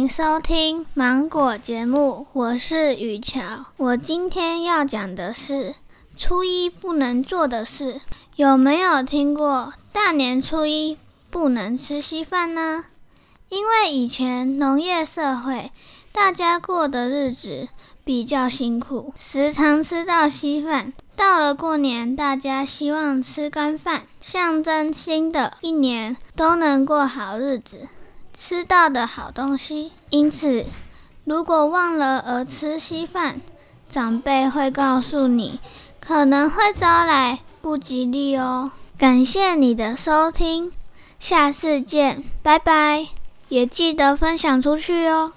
您收听芒果节目，我是雨乔。我今天要讲的是初一不能做的事。有没有听过大年初一不能吃稀饭呢？因为以前农业社会，大家过的日子比较辛苦，时常吃到稀饭。到了过年，大家希望吃干饭，象征新的一年都能过好日子，吃到的好东西。因此，如果忘了而吃稀饭，长辈会告诉你，可能会招来不吉利哦。感谢你的收听，下次见，拜拜。也记得分享出去哦。